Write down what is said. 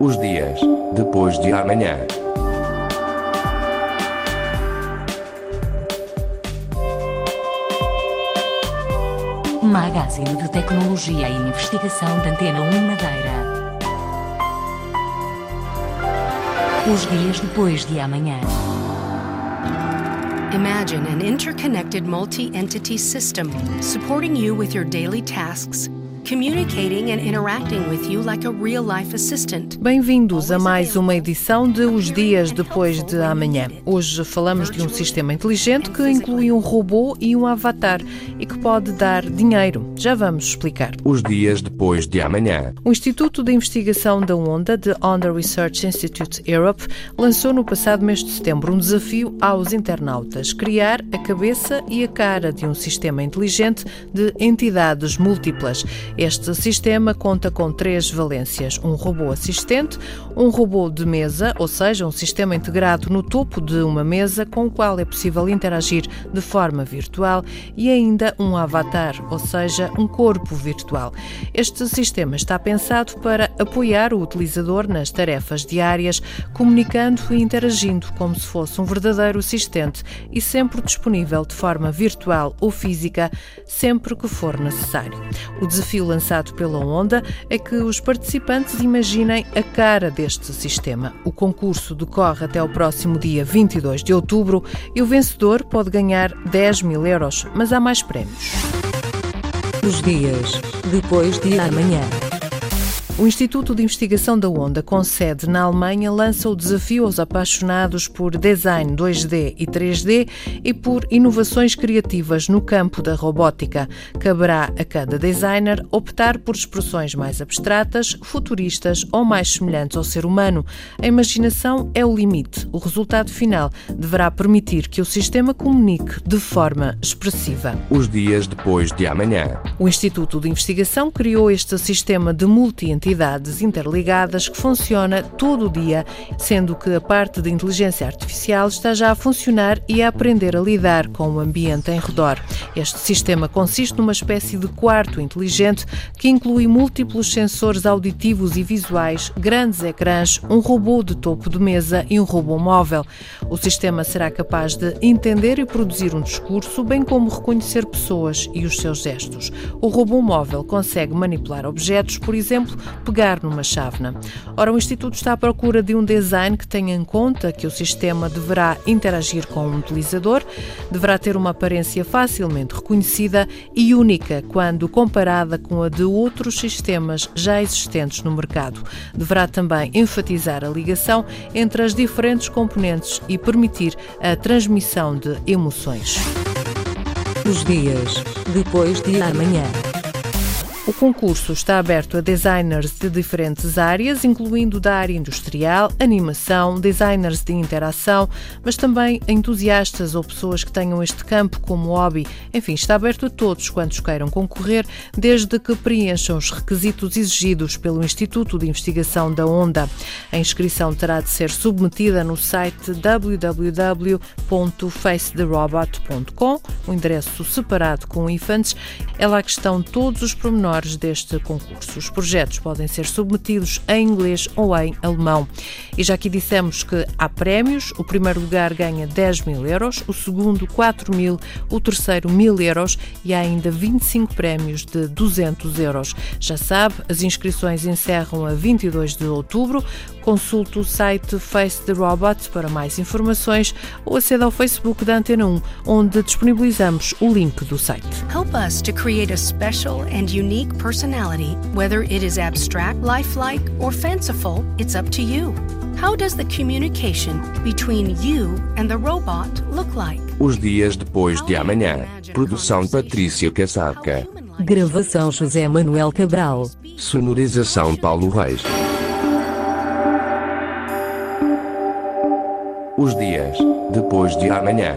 Os dias depois de amanhã. Magazine de Tecnologia e Investigação da Antena 1 Madeira. Os dias depois de amanhã. Imagine an interconnected multi entity system supporting you with your daily tasks communicating and interacting with you like a real life assistant. Bem-vindos a mais uma edição de Os Dias Depois de Amanhã. Hoje falamos de um sistema inteligente que inclui um robô e um avatar e que pode dar dinheiro. Já vamos explicar. Os Dias Depois de Amanhã. O Instituto de Investigação da Onda, de Onda Research Institute Europe, lançou no passado mês de setembro um desafio aos internautas: criar a cabeça e a cara de um sistema inteligente de entidades múltiplas. Este sistema conta com três valências: um robô assistente, um robô de mesa, ou seja, um sistema integrado no topo de uma mesa com o qual é possível interagir de forma virtual, e ainda um avatar, ou seja, um corpo virtual. Este sistema está pensado para apoiar o utilizador nas tarefas diárias, comunicando e interagindo como se fosse um verdadeiro assistente e sempre disponível de forma virtual ou física, sempre que for necessário. O desafio lançado pela Onda é que os participantes imaginem a cara deste sistema. O concurso decorre até o próximo dia 22 de outubro e o vencedor pode ganhar 10 mil euros, mas há mais prémios. Os dias depois de amanhã. O Instituto de Investigação da Onda, com sede na Alemanha, lança o desafio aos apaixonados por design 2D e 3D e por inovações criativas no campo da robótica. Caberá a cada designer optar por expressões mais abstratas, futuristas ou mais semelhantes ao ser humano. A imaginação é o limite. O resultado final deverá permitir que o sistema comunique de forma expressiva. Os dias depois de amanhã. O Instituto de Investigação criou este sistema de multi-entidades entidades interligadas que funciona todo o dia, sendo que a parte de inteligência artificial está já a funcionar e a aprender a lidar com o ambiente em redor. Este sistema consiste numa espécie de quarto inteligente que inclui múltiplos sensores auditivos e visuais, grandes ecrãs, um robô de topo de mesa e um robô móvel. O sistema será capaz de entender e produzir um discurso, bem como reconhecer pessoas e os seus gestos. O robô móvel consegue manipular objetos, por exemplo, pegar numa chávena. Ora, o Instituto está à procura de um design que tenha em conta que o sistema deverá interagir com o utilizador, deverá ter uma aparência facilmente reconhecida e única quando comparada com a de outros sistemas já existentes no mercado. Deverá também enfatizar a ligação entre as diferentes componentes e permitir a transmissão de emoções. Os dias depois de amanhã. O concurso está aberto a designers de diferentes áreas, incluindo da área industrial, animação, designers de interação, mas também a entusiastas ou pessoas que tenham este campo como hobby. Enfim, está aberto a todos quantos queiram concorrer, desde que preencham os requisitos exigidos pelo Instituto de Investigação da Onda. A inscrição terá de ser submetida no site www.facetherobot.com, um endereço separado com infantes. É lá que estão todos os pormenores deste concurso. Os projetos podem ser submetidos em inglês ou em alemão. E já aqui dissemos que há prémios. O primeiro lugar ganha 10 mil euros, o segundo 4 mil, o terceiro 1000 euros e há ainda 25 prémios de 200 euros. Já sabe, as inscrições encerram a 22 de outubro. Consulte o site Face the Robot para mais informações ou aceda ao Facebook da Antena 1, onde disponibilizamos o link do site. Help us to create a special and unique personality, whether it is abstract, lifelike, or fanciful, it's up to you. How does the communication between you and the robot look like? Os dias depois de amanhã. Produção Patrícia Casaca. Gravação José Manuel Cabral. Sonorização Paulo Reis. Os dias depois de amanhã.